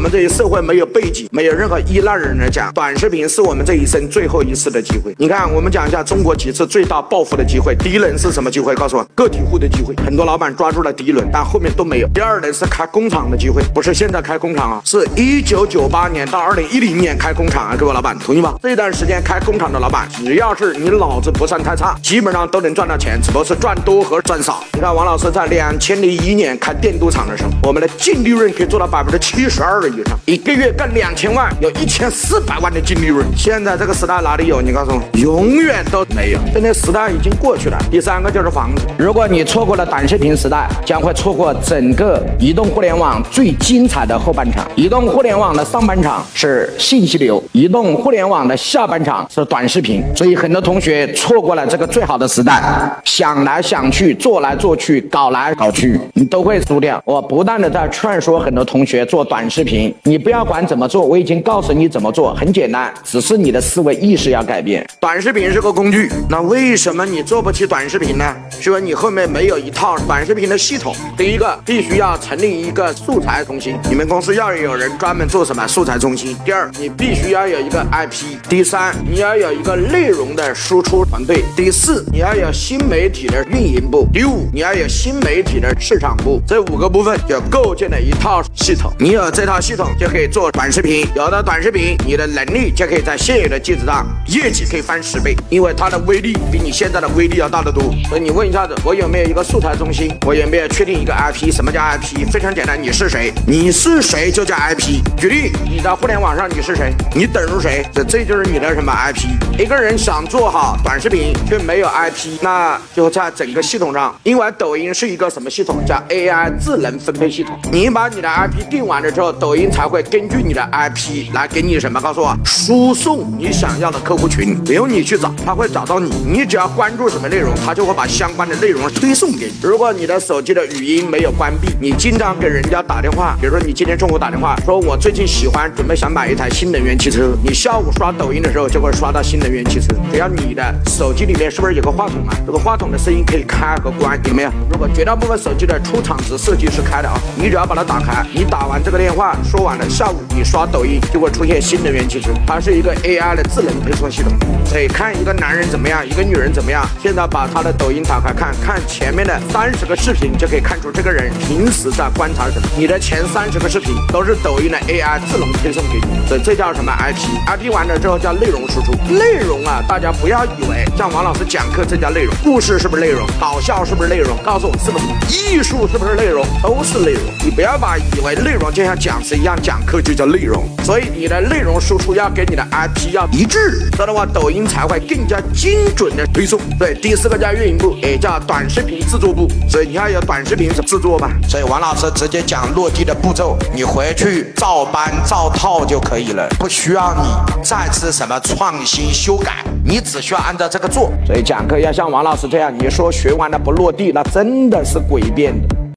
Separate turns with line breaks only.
我们这一社会没有背景、没有任何依赖人来讲，短视频是我们这一生最后一次的机会。你看，我们讲一下中国几次最大暴富的机会。第一轮是什么机会？告诉我，个体户的机会。很多老板抓住了第一轮，但后面都没有。第二轮是开工厂的机会，不是现在开工厂啊，是一九九八年到二零一零年开工厂啊，各位老板同意吗？这段时间开工厂的老板，只要是你脑子不算太差，基本上都能赚到钱，只不过是赚多和赚少。你看王老师在两千零一年开电镀厂的时候，我们的净利润可以做到百分之七十二的以上，一个月干两千万，有一千四百万的净利润。现在这个时代哪里有？你告诉我，永远都没有。现在时代已经过去了。第三个就是房子，如果你错过了短视频时代，将会错过整个移动互联网最精彩的后半场。移动互联网的上半场是信息流，移动互联网的下半场是短视频。所以很多同学错过了这个最好的时代，想来想去，做来做去，搞来搞去，你都会输掉。我不断的在劝说很多同学做短视频，你不要管怎么做，我已经告诉你怎么做，很简单，只是你的思维意识要改变。短视频是个工具，那为什么你做不起短视频呢？是因为你后面没有一套短视频的系统。第一个，必须要成立一个素材中心，你们公司要有人专门做什么素材中心。第二，你必须要有一个 IP。第三，你要有一个内容的输出团队。第四，你要有新媒体的运营部。第五，你要有新媒体的市场部。这五个部分就构建了一套系统。你有这套系系统，就可以做短视频。有了短视频，你的能力就可以在现有的基础上，业绩可以翻十倍，因为它的威力比你现在的威力要大得多。所以你问一下子，我有没有一个素材中心？我有没有确定一个 IP？什么叫 IP？非常简单，你是谁？你是谁就叫 IP。举例，你在互联网上你是谁？你等于谁？这这就是你的什么 IP？一个人想做好短视频却没有 IP，那就在整个系统上，因为抖音是一个什么系统？叫 AI 智能分配系统。你把你的 IP 定完了之后，抖音才会根据你的 IP 来给你什么？告诉我，输送你想要的客户群，不用你去找，他会找到你。你只要关注什么内容，他就会把相关的内容推送给你。如果你的手机的语音没有关闭，你经常给人家打电话，比如说你今天中午打电话，说我最近喜欢准备想买一台新能源汽车，你下午刷抖音的时候就会刷到新能源汽车。只要你的手机里面是不是有个话筒啊？这个话筒的声音可以开和关，有没有？如果绝大部分手机的出厂值设计是开的啊，你只要把它打开，你打完这个电话说完了，下午你刷抖音就会出现新能源汽车，它是一个 AI 的智能配送系统。所以看一个男人怎么样，一个女人怎么样，现在把他的抖音打开看看前面的三十个视频，就可以看出这个人平时在观察什么。你的前三十个视频都是抖音的 AI 智能推送给你，所以这叫什么 IP？IP 完了之后叫内容输出。内容啊，大家不要以为像王老师讲课这叫内容，故事是不是内容？搞笑是不是内容？告诉我是不是？艺术是不是内容？都是内容。你不要把以为内容就像讲师一样讲课就叫内容。所以你的内容输出要跟你的 IP 要一致，这样的话抖音才会更加精准的推送。对，第四个叫运营部，也叫短视频制作部。所以你要有短视频制作吧。所以王老师直接讲落地的步骤，你回去照搬照套就可以了，不需要你再次什么创新修改，你只需要按照这个做。所以讲课要像王老师这样，你说学完了不落地，那真的是诡辩的。